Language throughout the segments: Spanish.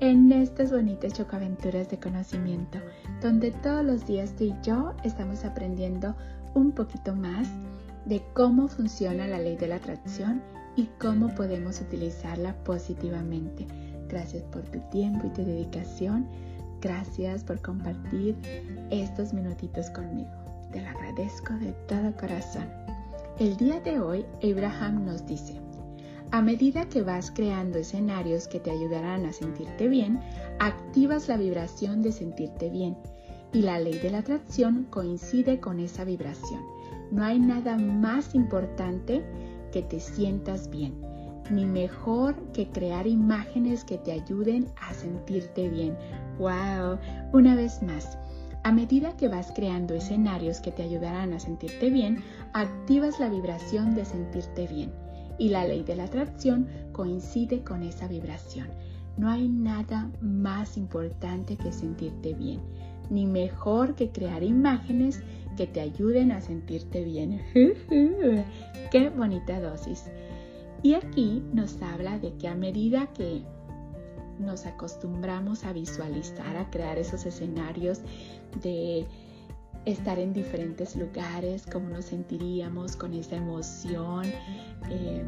en estas bonitas chocaventuras de conocimiento, donde todos los días tú y yo estamos aprendiendo un poquito más de cómo funciona la ley de la atracción y cómo podemos utilizarla positivamente. Gracias por tu tiempo y tu dedicación. Gracias por compartir estos minutitos conmigo. Te lo agradezco de todo corazón. El día de hoy, Abraham nos dice, a medida que vas creando escenarios que te ayudarán a sentirte bien, activas la vibración de sentirte bien y la ley de la atracción coincide con esa vibración. No hay nada más importante que te sientas bien, ni mejor que crear imágenes que te ayuden a sentirte bien. ¡Wow! Una vez más. A medida que vas creando escenarios que te ayudarán a sentirte bien, activas la vibración de sentirte bien y la ley de la atracción coincide con esa vibración. No hay nada más importante que sentirte bien, ni mejor que crear imágenes que te ayuden a sentirte bien. ¡Qué bonita dosis! Y aquí nos habla de que a medida que nos acostumbramos a visualizar, a crear esos escenarios de estar en diferentes lugares, cómo nos sentiríamos con esa emoción. Eh,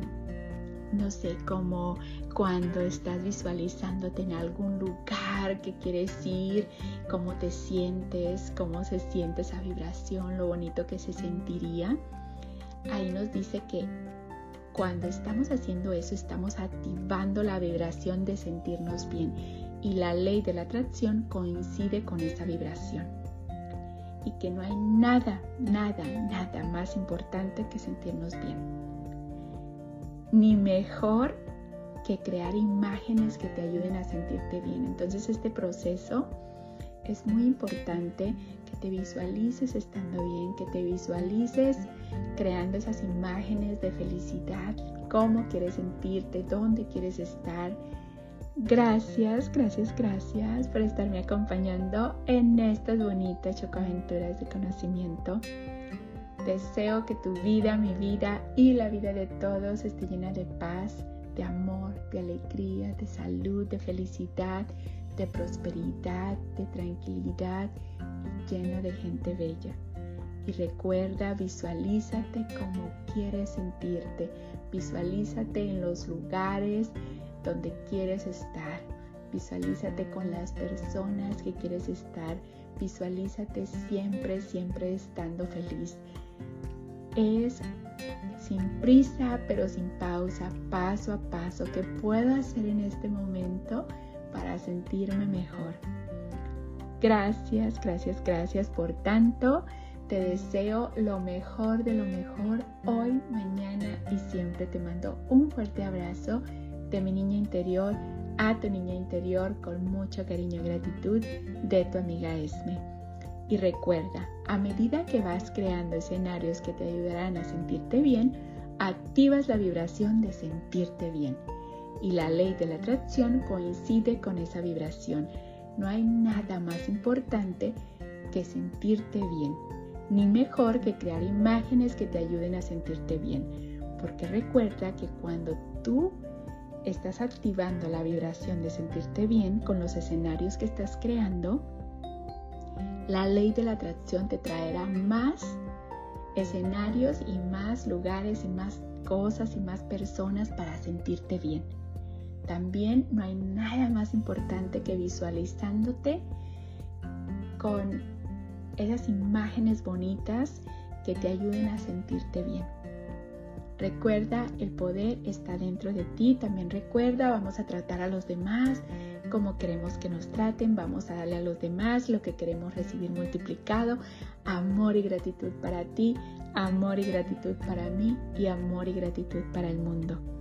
no sé, como cuando estás visualizándote en algún lugar que quieres ir, cómo te sientes, cómo se siente esa vibración, lo bonito que se sentiría. Ahí nos dice que cuando estamos haciendo eso estamos activando la vibración de sentirnos bien y la ley de la atracción coincide con esa vibración y que no hay nada, nada, nada más importante que sentirnos bien. Ni mejor que crear imágenes que te ayuden a sentirte bien. Entonces este proceso es muy importante que te visualices estando bien, que te visualices creando esas imágenes de felicidad, cómo quieres sentirte, dónde quieres estar Gracias, gracias, gracias por estarme acompañando en estas bonitas chocoaventuras de conocimiento. Deseo que tu vida, mi vida y la vida de todos esté llena de paz, de amor, de alegría, de salud, de felicidad, de prosperidad, de tranquilidad y lleno de gente bella. Y recuerda, visualízate como quieres sentirte. Visualízate en los lugares, donde quieres estar. Visualízate con las personas que quieres estar. Visualízate siempre, siempre estando feliz. Es sin prisa, pero sin pausa, paso a paso, que puedo hacer en este momento para sentirme mejor. Gracias, gracias, gracias por tanto. Te deseo lo mejor de lo mejor hoy, mañana y siempre. Te mando un fuerte abrazo de mi niña interior a tu niña interior con mucho cariño y gratitud de tu amiga Esme. Y recuerda, a medida que vas creando escenarios que te ayudarán a sentirte bien, activas la vibración de sentirte bien. Y la ley de la atracción coincide con esa vibración. No hay nada más importante que sentirte bien, ni mejor que crear imágenes que te ayuden a sentirte bien. Porque recuerda que cuando tú estás activando la vibración de sentirte bien con los escenarios que estás creando, la ley de la atracción te traerá más escenarios y más lugares y más cosas y más personas para sentirte bien. También no hay nada más importante que visualizándote con esas imágenes bonitas que te ayuden a sentirte bien. Recuerda, el poder está dentro de ti. También recuerda, vamos a tratar a los demás como queremos que nos traten. Vamos a darle a los demás lo que queremos recibir multiplicado. Amor y gratitud para ti, amor y gratitud para mí y amor y gratitud para el mundo.